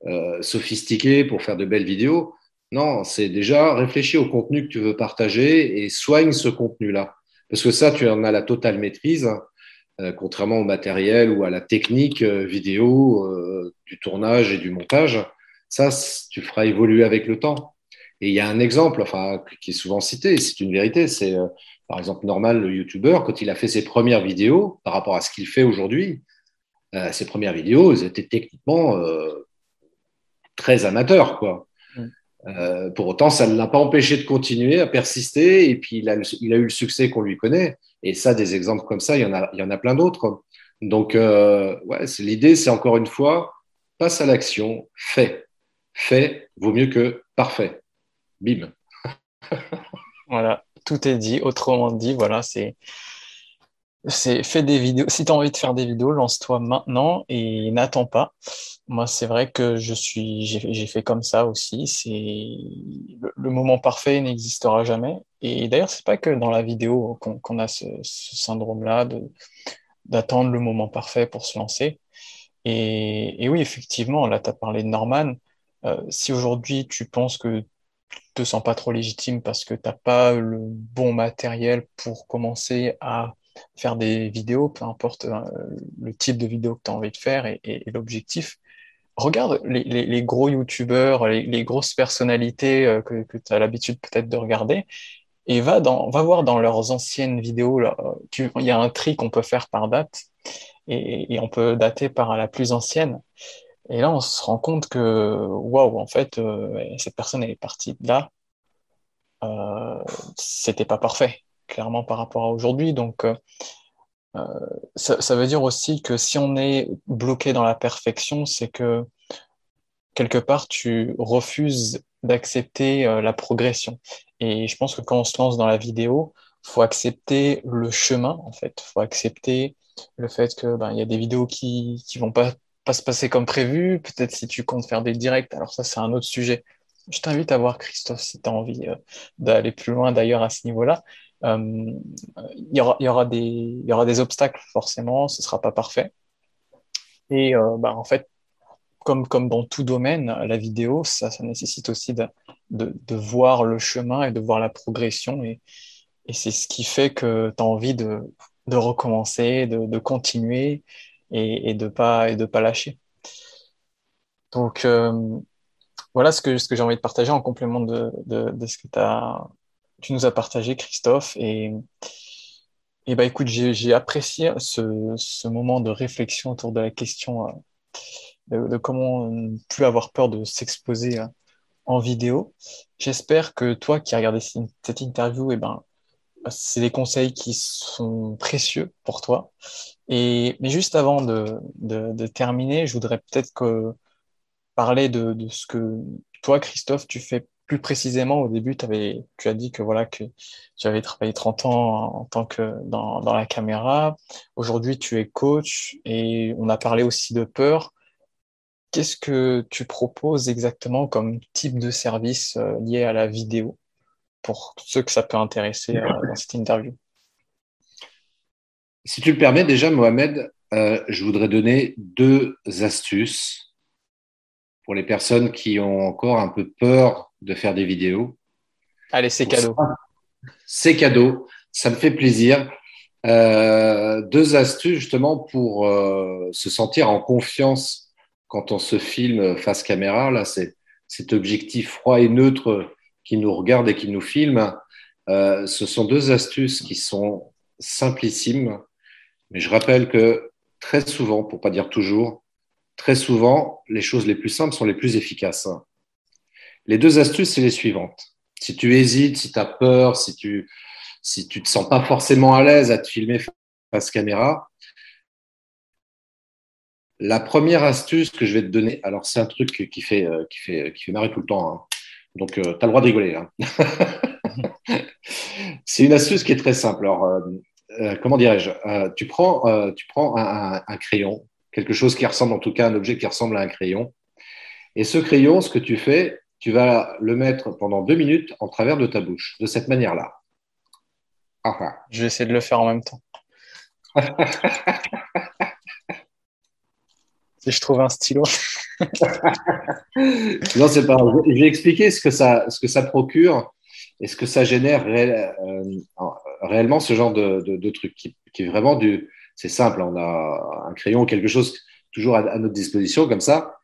euh, sophistiqué pour faire de belles vidéos. Non, c'est déjà réfléchir au contenu que tu veux partager et soigne ce contenu-là. Parce que ça, tu en as la totale maîtrise, euh, contrairement au matériel ou à la technique euh, vidéo, euh, du tournage et du montage. Ça, tu feras évoluer avec le temps. Et il y a un exemple, qui est souvent cité, c'est une vérité, c'est par exemple Normal, le YouTuber, quand il a fait ses premières vidéos par rapport à ce qu'il fait aujourd'hui, ses premières vidéos, elles étaient techniquement très amateurs. Euh, pour autant, ça ne l'a pas empêché de continuer à persister, et puis il a, eu le succès qu'on lui connaît. Et ça, des exemples comme ça, il y en a, y en a plein d'autres. Donc, euh, ouais, l'idée, c'est encore une fois, passe à l'action, fais. Fait vaut mieux que parfait. Bim. (laughs) voilà, tout est dit. Autrement dit, voilà, c'est c'est fais des vidéos. Si tu as envie de faire des vidéos, lance-toi maintenant et n'attends pas. Moi, c'est vrai que je suis, j'ai fait comme ça aussi. C'est le, moment parfait n'existera jamais. Et d'ailleurs, c'est pas que dans la vidéo qu'on a ce, syndrome-là de d'attendre le moment parfait pour se lancer. Et, oui, effectivement, là, tu as parlé de Norman. Euh, si aujourd'hui tu penses que tu te sens pas trop légitime parce que tu n'as pas le bon matériel pour commencer à faire des vidéos, peu importe euh, le type de vidéo que tu as envie de faire et, l'objectif. Regarde les, gros youtubeurs, les, grosses personnalités euh, que, que tu as l'habitude peut-être de regarder et va, dans, va voir dans leurs anciennes vidéos. Il y a un tri qu'on peut faire par date et, on peut dater par la plus ancienne. Et là, on se rend compte que, waouh, en fait, euh, cette personne est partie de là. Euh, c'était pas parfait, clairement, par rapport à aujourd'hui. Donc, euh, euh, ça, veut dire aussi que si on est bloqué dans la perfection, c'est que quelque part, tu refuses d'accepter euh, la progression. Et je pense que quand on se lance dans la vidéo, faut accepter le chemin, en fait. faut accepter le fait que ben, il y a des vidéos qui qui vont pas pas se passer comme prévu. Peut-être si tu comptes faire des directs, alors ça c'est un autre sujet. Je t'invite à voir Christophe si tu as envie d'aller plus loin d'ailleurs à ce niveau-là. Euh, il y, aura, y, aura des, y aura des obstacles forcément, ce sera pas parfait. Et euh, bah, en fait, comme, comme dans tout domaine, la vidéo, ça, ça nécessite aussi de, de, voir le chemin et de voir la progression. Et, et c'est ce qui fait que tu as envie de, de recommencer, de, continuer et, de pas et de pas lâcher. Donc euh, voilà ce que ce que j'ai envie de partager en complément de, ce que as, tu nous as partagé, Christophe. Et et bah écoute, j'ai apprécié ce, ce moment de réflexion autour de la question euh, de, comment ne plus avoir peur de s'exposer euh, en vidéo. J'espère que toi qui as regardé cette interview, et eh ben, c'est des conseils qui sont précieux pour toi. Et, mais juste avant de, de, de terminer, je voudrais peut-être que parler de, de, ce que toi, Christophe, tu fais plus précisément. Au début, avais, tu as dit que voilà que tu avais travaillé 30 ans en tant que dans, dans la caméra. Aujourd'hui, tu es coach et on a parlé aussi de peur. Qu'est-ce que tu proposes exactement comme type de service euh, lié à la vidéo pour ceux que ça peut intéresser euh, dans cette interview? Si tu le permets, déjà, Mohamed, euh, je voudrais donner deux astuces pour les personnes qui ont encore un peu peur de faire des vidéos. Allez, c'est cadeau. C'est cadeau, ça me fait plaisir. Euh, deux astuces justement pour euh, se sentir en confiance quand on se filme face caméra. Là, c'est cet objectif froid et neutre qui nous regarde et qui nous filme, euh, ce sont deux astuces qui sont simplissimes, mais je rappelle que très souvent, pour pas dire toujours, très souvent, les choses les plus simples sont les plus efficaces. Les deux astuces, c'est les suivantes. Si tu hésites, si tu as peur, si tu si tu te sens pas forcément à l'aise à te filmer face caméra, la première astuce que je vais te donner, alors c'est un truc qui fait, qui fait, qui fait marrer tout le temps. Hein. Donc, tu as le droit de rigoler. Hein. (laughs) c'est une astuce qui est très simple. Alors, comment dirais-je? Tu prends, tu prends un, crayon, quelque chose qui ressemble en tout cas à un objet qui ressemble à un crayon. Et ce crayon, ce que tu fais, tu vas le mettre pendant deux minutes en travers de ta bouche, de cette manière-là. Je vais essayer de le faire en même temps. (laughs) si je trouve un stylo. (laughs) non, c'est pas. Je vais expliquer ce que ça, ce que ça procure et ce que ça génère euh, réellement ce genre de, truc qui, est vraiment du. C'est simple, on a un crayon quelque chose toujours à notre disposition comme ça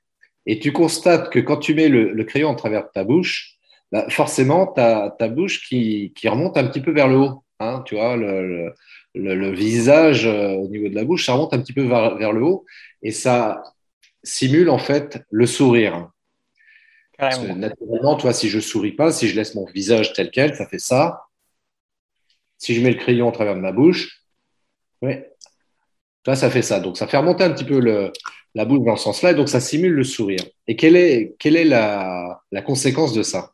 et tu constates que quand tu mets le, crayon en travers de ta bouche, bah, forcément, tu as ta bouche qui, qui, remonte un petit peu vers le haut. Hein, tu vois, le, le, visage euh, au niveau de la bouche, ça remonte un petit peu vers, vers, le haut et ça simule en fait le sourire. Parce que, naturellement, toi, si je souris pas, si je laisse mon visage tel quel, ça fait ça. Si je mets le crayon en travers de ma bouche, oui, toi, ça fait ça. Donc, ça fait remonter un petit peu la bouche dans ce sens-là, et donc ça simule le sourire. Et quelle est, quelle est la, la, conséquence de ça?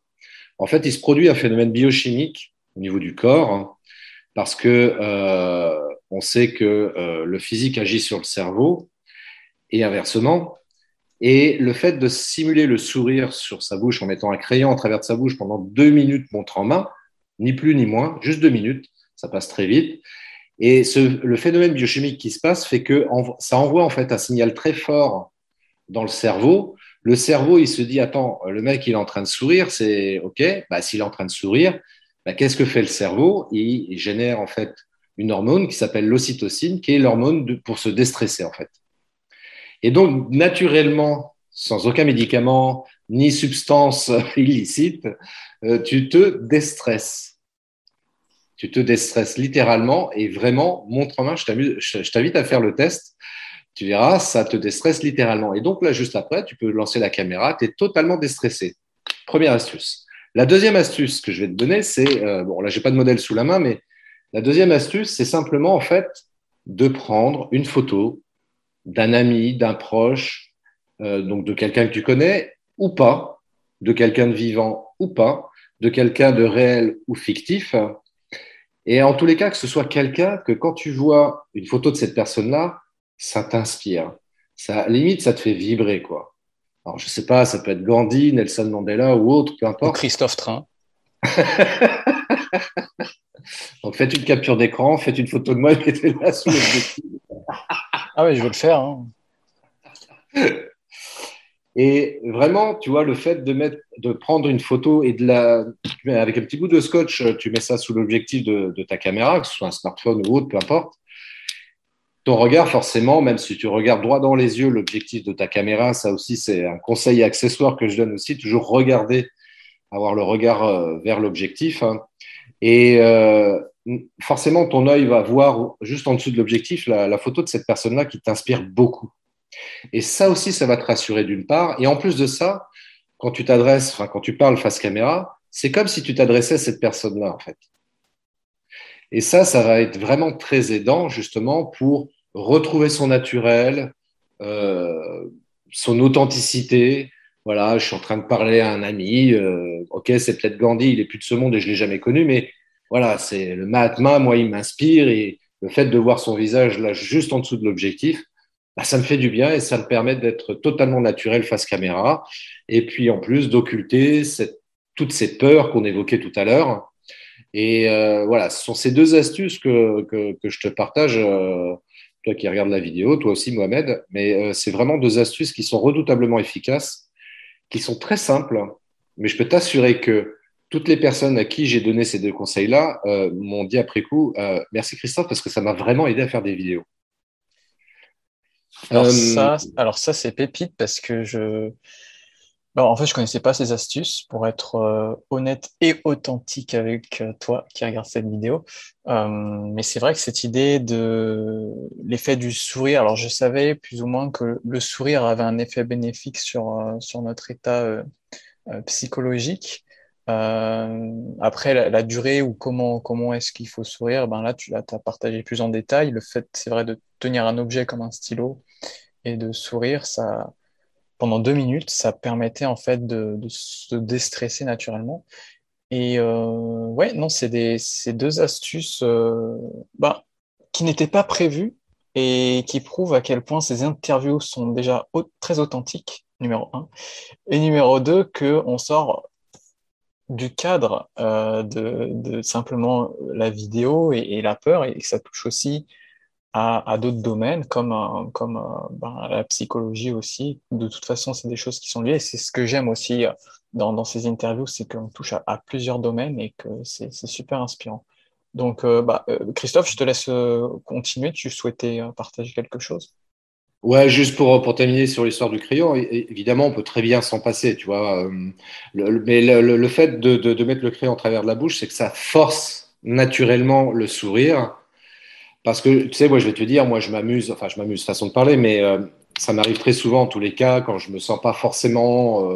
En fait, il se produit un phénomène biochimique au niveau du corps, hein, parce que euh, on sait que euh, le physique agit sur le cerveau et inversement. Et le fait de simuler le sourire sur sa bouche en mettant un crayon à travers de sa bouche pendant deux minutes montre en main, ni plus ni moins, juste deux minutes, ça passe très vite, et le phénomène biochimique qui se passe fait que ça envoie en fait un signal très fort dans le cerveau. Le cerveau, il se dit attends, le mec il est en train de sourire, c'est ok. Bah, s'il est en train de sourire, bah, qu'est-ce que fait le cerveau? Il, génère en fait une hormone qui s'appelle l'ocytocine, qui est l'hormone pour se déstresser en fait. Et donc naturellement, sans aucun médicament ni substance (laughs) illicite, euh, tu te déstresses tu te déstresses littéralement et vraiment, montre en main, je t'invite à faire le test. Tu verras, ça te déstresse littéralement. Et donc là, juste après, tu peux lancer la caméra, tu es totalement déstressé. Première astuce. La deuxième astuce que je vais te donner, c'est, euh, bon là, j'ai pas de modèle sous la main, mais la deuxième astuce, c'est simplement en fait de prendre une photo d'un ami, d'un proche, euh, donc de quelqu'un que tu connais ou pas, de quelqu'un de vivant ou pas, de quelqu'un de réel ou fictif, et en tous les cas, que ce soit quelqu'un que quand tu vois une photo de cette personne-là, ça t'inspire. Ça, limite, ça te fait vibrer, quoi. Alors, je sais pas, ça peut être Gandhi, Nelson Mandela ou autre, peu importe. Ou Christophe Train. (laughs) Donc, faites une capture d'écran, faites une photo de moi et mettez-la sous l'objectif. ah oui, je veux le faire. Hein. (laughs) Et vraiment, tu vois, le fait de, mettre, de prendre une photo et de la. Avec un petit bout de scotch, tu mets ça sous l'objectif de, ta caméra, que ce soit un smartphone ou autre, peu importe. Ton regard, forcément, même si tu regardes droit dans les yeux l'objectif de ta caméra, ça aussi, c'est un conseil accessoire que je donne aussi, toujours regarder, avoir le regard euh, vers l'objectif. Hein. Et euh, forcément, ton œil va voir juste en dessous de l'objectif la photo de cette personne-là qui t'inspire beaucoup. Et ça aussi, ça va te rassurer d'une part. Et en plus de ça, quand tu t'adresses, quand tu parles face caméra, c'est comme si tu t'adressais à cette personne-là, en fait. Et ça, ça va être vraiment très aidant, justement, pour retrouver son naturel, euh, son authenticité. Voilà, je suis en train de parler à un ami. Euh, ok, c'est peut-être Gandhi, il est plus de ce monde et je l'ai jamais connu, mais voilà, c'est le Mahatma, moi, il m'inspire et le fait de voir son visage là, juste en dessous de l'objectif, bah, ça me fait du bien et ça me permet d'être totalement naturel face caméra. Et puis en plus d'occulter toutes ces peurs qu'on évoquait tout à l'heure. Et euh, voilà, ce sont ces deux astuces que, je te partage, euh, toi qui regardes la vidéo, toi aussi Mohamed. Mais euh, c'est vraiment deux astuces qui sont redoutablement efficaces, qui sont très simples. Mais je peux t'assurer que toutes les personnes à qui j'ai donné ces deux conseils-là m'ont dit après coup, merci Christophe, parce que ça m'a vraiment aidé à faire des vidéos. Alors euh, ça, alors ça c'est pépite parce que je, en fait, je connaissais pas ces astuces pour être euh, honnête et authentique avec euh, toi qui regarde cette vidéo. mais c'est vrai que cette idée de l'effet du sourire, alors je savais plus ou moins que le sourire avait un effet bénéfique sur, sur notre état psychologique. Après, la, durée ou comment, comment est-ce qu'il faut sourire, ben là, tu as partagé plus en détail. Le fait, c'est vrai, de tenir un objet comme un stylo et de sourire, ça, pendant deux minutes, ça permettait en fait de, se déstresser naturellement. Et euh, ouais, non, c'est des, deux astuces euh, bah, qui n'étaient pas prévues et qui prouvent à quel point ces interviews sont déjà très authentiques, numéro un. Et numéro deux, qu'on sort du cadre euh, de, simplement la vidéo et, la peur et ça touche aussi à, d'autres domaines comme, euh, comme euh, ben, la psychologie aussi. De toute façon, c'est des choses qui sont liées. C'est ce que j'aime aussi dans, ces interviews, c'est qu'on touche à, plusieurs domaines et que c'est super inspirant. Donc, bah, Christophe, je te laisse continuer. Tu souhaitais partager quelque chose? Ouais, juste pour, pour terminer sur l'histoire du crayon, évidemment, on peut très bien s'en passer, tu vois. Euh, mais le, fait de, de, mettre le crayon en travers de la bouche, c'est que ça force naturellement le sourire. Parce que, tu sais, moi, je vais te dire, moi, je m'amuse, enfin, je m'amuse, façon de parler, mais euh, ça m'arrive très souvent, en tous les cas, quand je me sens pas forcément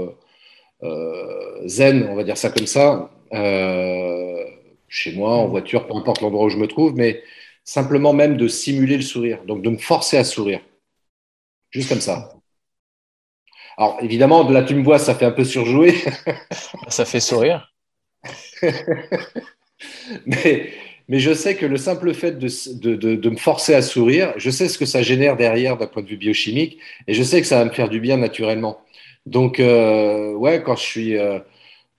euh, zen, on va dire ça comme ça, chez moi, en voiture, peu importe l'endroit où je me trouve, mais simplement même de simuler le sourire, donc de me forcer à sourire. Juste comme ça. Alors, évidemment, de là, tu me vois, ça fait un peu surjouer. (laughs) ça fait sourire. (laughs) mais, mais je sais que le simple fait de, de, de, me forcer à sourire, je sais ce que ça génère derrière d'un point de vue biochimique et je sais que ça va me faire du bien naturellement. Donc, euh, ouais, quand je suis. Euh,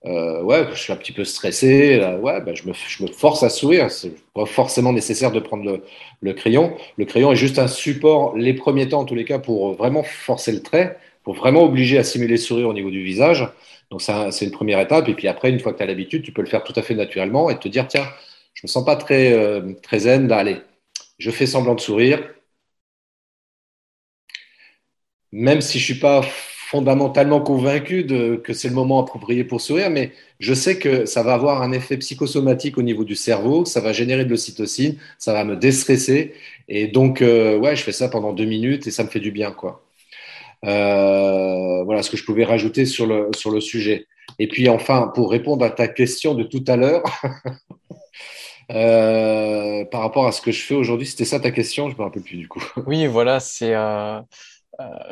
euh, ouais, je suis un petit peu stressé, ouais, ben je, me, force à sourire. C'est pas forcément nécessaire de prendre le, crayon. Le crayon est juste un support, les premiers temps en tous les cas, pour vraiment forcer le trait, pour vraiment obliger à simuler le sourire au niveau du visage. Donc c'est une première étape. Et puis après, une fois que tu as l'habitude, tu peux le faire tout à fait naturellement et te dire, tiens, je me sens pas très, euh, zen, allez, je fais semblant de sourire. Même si je suis pas fondamentalement convaincu que c'est le moment approprié pour sourire, mais je sais que ça va avoir un effet psychosomatique au niveau du cerveau, ça va générer de l'ocytocine, ça va me déstresser. Et donc, euh, ouais, je fais ça pendant deux minutes et ça me fait du bien, quoi. Euh, voilà ce que je pouvais rajouter sur le, sur le sujet. Et puis, enfin, pour répondre à ta question de tout à l'heure, (laughs) euh, par rapport à ce que je fais aujourd'hui, c'était ça ta question? Je me rappelle plus du coup. Oui, voilà, c'est euh,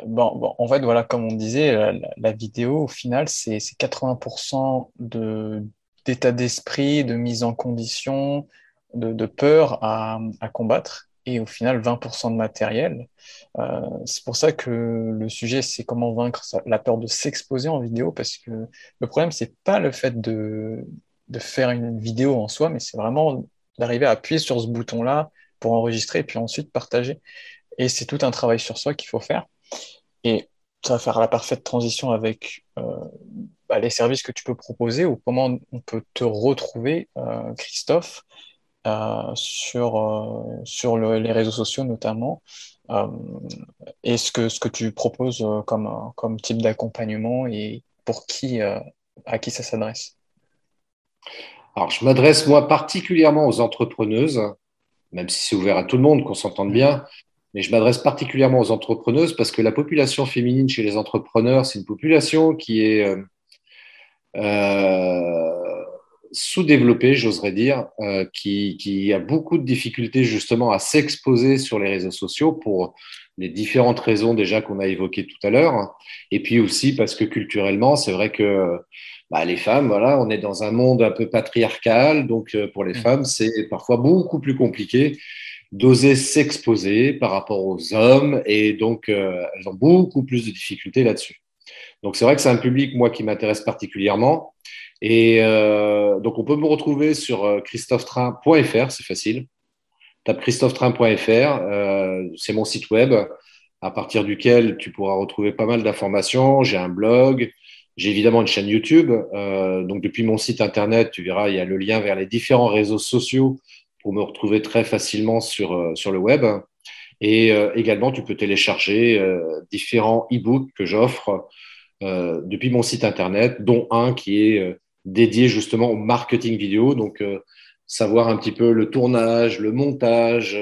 bon, bon, en fait, voilà, comme on disait, la, vidéo, au final, c'est 80% de, d'état d'esprit, de mise en condition, de, de peur à, à, combattre, et au final, 20% de matériel. Euh, c'est pour ça que le sujet, c'est comment vaincre la peur de s'exposer en vidéo, parce que le problème, c'est pas le fait de, de faire une vidéo en soi, mais c'est vraiment d'arriver à appuyer sur ce bouton-là pour enregistrer et puis ensuite partager. Et c'est tout un travail sur soi qu'il faut faire. Et ça va faire la parfaite transition avec euh, bah, les services que tu peux proposer ou comment on peut te retrouver, euh, Christophe, euh, sur, sur les réseaux sociaux notamment. et ce que, ce que tu proposes comme, comme type d'accompagnement et pour qui, à qui ça s'adresse? Alors, je m'adresse moi particulièrement aux entrepreneuses, même si c'est ouvert à tout le monde, qu'on s'entende bien mais je m'adresse particulièrement aux entrepreneuses parce que la population féminine chez les entrepreneurs, c'est une population qui est euh, euh, sous-développée, j'oserais dire, euh, qui, qui, a beaucoup de difficultés justement à s'exposer sur les réseaux sociaux pour les différentes raisons déjà qu'on a évoquées tout à l'heure, et puis aussi parce que culturellement, c'est vrai que bah, les femmes, voilà, on est dans un monde un peu patriarcal, donc pour les mmh. femmes, c'est parfois beaucoup plus compliqué d'oser s'exposer par rapport aux hommes et donc euh, elles ont beaucoup plus de difficultés là-dessus. Donc c'est vrai que c'est un public moi qui m'intéresse particulièrement et euh, donc on peut me retrouver sur euh, christophetrain.fr, c'est facile. Tape christophetrain.fr, c'est mon site web à partir duquel tu pourras retrouver pas mal d'informations. J'ai un blog, j'ai évidemment une chaîne YouTube. Donc depuis mon site internet, tu verras, il y a le lien vers les différents réseaux sociaux pour me retrouver très facilement sur, euh, sur le web. Et euh, également, tu peux télécharger euh, différents e-books que j'offre depuis mon site internet, dont un qui est dédié justement au marketing vidéo. Donc, savoir un petit peu le tournage, le montage.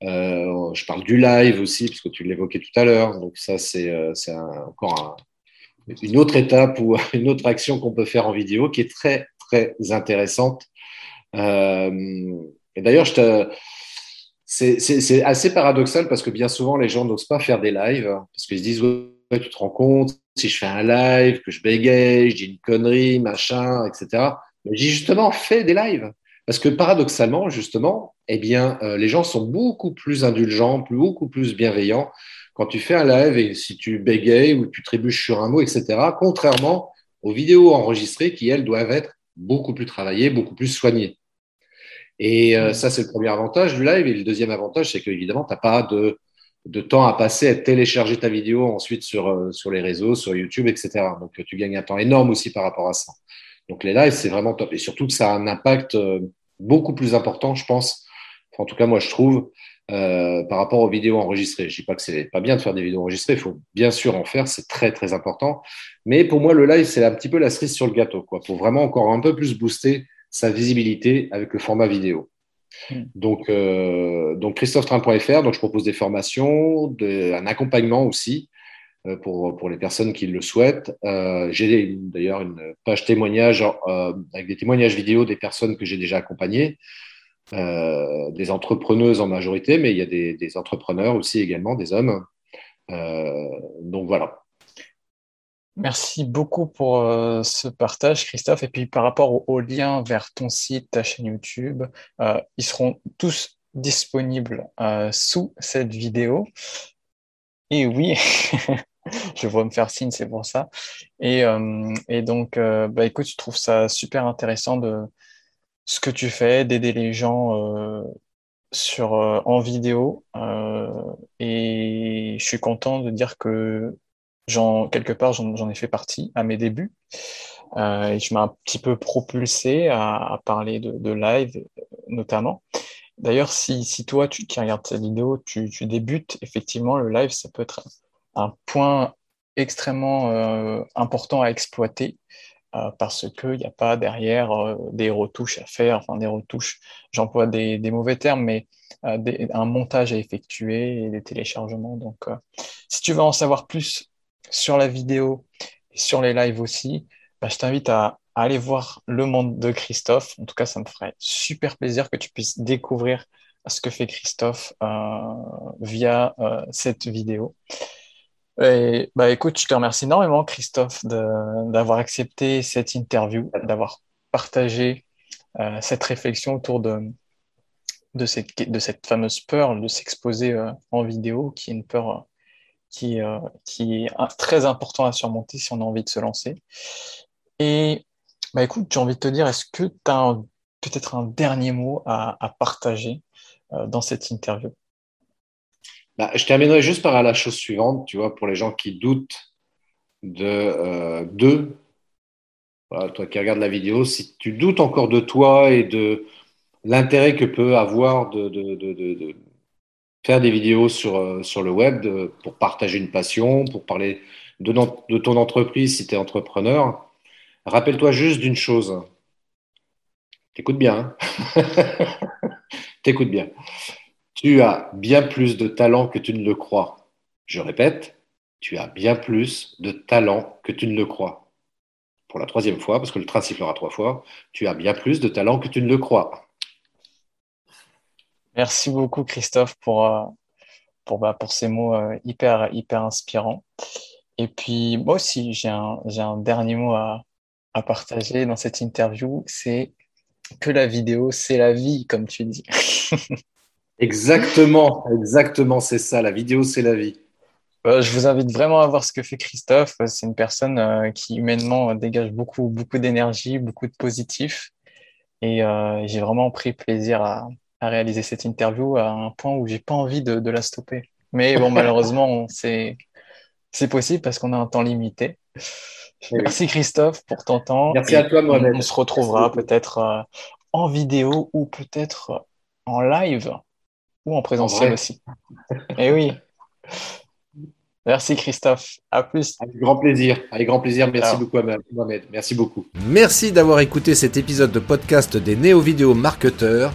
je parle du live aussi, parce que tu l'évoquais tout à l'heure. Donc, ça, c'est encore une autre étape ou (laughs) une autre action qu'on peut faire en vidéo qui est très, très intéressante et d'ailleurs, c'est assez paradoxal parce que bien souvent, les gens n'osent pas faire des lives parce qu'ils se disent ouais, tu te rends compte, si je fais un live, que je bégaye, je dis une connerie, machin, etc. Mais j'ai justement fait des lives. Parce que paradoxalement, justement, eh bien, euh, les gens sont beaucoup plus indulgents, beaucoup plus bienveillants quand tu fais un live et si tu bégayes ou tu trébuches sur un mot, etc. Contrairement aux vidéos enregistrées qui, elles, doivent être beaucoup plus travaillées, beaucoup plus soignées. Et euh, ça, c'est le premier avantage du live. Et le deuxième avantage, c'est qu'évidemment, tu n'as pas de, de, temps à passer à télécharger ta vidéo ensuite sur, euh, sur les réseaux, sur YouTube, etc. Donc, tu gagnes un temps énorme aussi par rapport à ça. Donc, les lives, c'est vraiment top. Et surtout que ça a un impact euh, beaucoup plus important, je pense. en tout cas, moi, je trouve, euh, par rapport aux vidéos enregistrées. Je dis pas que c'est pas bien de faire des vidéos enregistrées, il faut bien sûr en faire, c'est très très important. Mais pour moi, le live, c'est un petit peu la cerise sur le gâteau, quoi, pour vraiment encore un peu plus booster sa visibilité avec le format vidéo. Hmm. Donc, euh, donc christophetrain.fr, donc je propose des formations, de, un accompagnement aussi euh, pour, pour les personnes qui le souhaitent. Euh, j'ai d'ailleurs une page témoignage avec des témoignages vidéo des personnes que j'ai déjà accompagnées, des entrepreneuses en majorité, mais il y a des, des entrepreneurs aussi également, des hommes. donc voilà. Merci beaucoup pour euh, ce partage, Christophe. Et puis par rapport au, lien vers ton site, ta chaîne YouTube, euh, ils seront tous disponibles euh, sous cette vidéo. Et oui, (laughs) je vois me faire signe, c'est pour ça. Et, et donc, bah, écoute, je trouve ça super intéressant de ce que tu fais, d'aider les gens sur, en vidéo. et je suis content de dire que quelque part, j'en ai fait partie à mes débuts. Euh, et je m'ai un petit peu propulsé à, parler de, live, notamment. D'ailleurs, si, si, toi, tu, qui regardes cette vidéo, tu, tu, débutes, effectivement, le live, ça peut être un point extrêmement euh, important à exploiter euh, parce qu'il n'y a pas derrière euh, des retouches à faire, enfin des retouches, j'emploie des, des, mauvais termes, mais euh, des, un montage à effectuer et des téléchargements. Donc, si tu veux en savoir plus sur la vidéo et sur les lives aussi, bah, je t'invite à, aller voir le monde de Christophe. En tout cas, ça me ferait super plaisir que tu puisses découvrir ce que fait Christophe euh, via euh, cette vidéo. Et, bah, écoute, je te remercie énormément, Christophe, d'avoir accepté cette interview, d'avoir partagé euh, cette réflexion autour de, de, cette, de cette fameuse peur de s'exposer en vidéo, qui est une peur qui, euh, qui est très important à surmonter si on a envie de se lancer. Et bah, écoute, j'ai envie de te dire, est-ce que tu as peut-être un dernier mot à, partager euh, dans cette interview? Bah, Je terminerai juste par la chose suivante, tu vois, pour les gens qui doutent de euh, d'eux, toi qui regardes la vidéo, si tu doutes encore de toi et de l'intérêt que peut avoir de, faire des vidéos sur, euh, sur le web pour partager une passion, pour parler de, ton entreprise si tu es entrepreneur. Rappelle-toi juste d'une chose. T'écoutes bien. Hein (laughs) T'écoutes bien. Tu as bien plus de talent que tu ne le crois. Je répète, tu as bien plus de talent que tu ne le crois. Pour la troisième fois, parce que le train sifflera trois fois, tu as bien plus de talent que tu ne le crois. Merci beaucoup, Christophe, pour, euh, pour, bah, pour ces mots euh, hyper, hyper inspirants. Et puis, moi aussi, j'ai un, un dernier mot à, à partager dans cette interview. C'est que la vidéo, c'est la vie, comme tu dis. (laughs) exactement, exactement, c'est ça. La vidéo, c'est la vie. Euh, je vous invite vraiment à voir ce que fait Christophe. C'est une personne qui humainement dégage beaucoup, beaucoup d'énergie, beaucoup de positif. Et j'ai vraiment pris plaisir à, à réaliser cette interview à un point où j'ai pas envie de, de, la stopper. Mais bon, malheureusement, (laughs) c'est c'est possible parce qu'on a un temps limité. Merci Christophe pour ton temps. Merci à toi Mohamed. On, se retrouvera peut-être euh, en vidéo ou peut-être en live ou en présentiel aussi. Et eh oui. Merci Christophe. À plus. Avec grand plaisir. Avec grand plaisir. Merci beaucoup Mohamed. Merci beaucoup. Merci d'avoir écouté cet épisode de podcast des néo-vidéo marketeurs.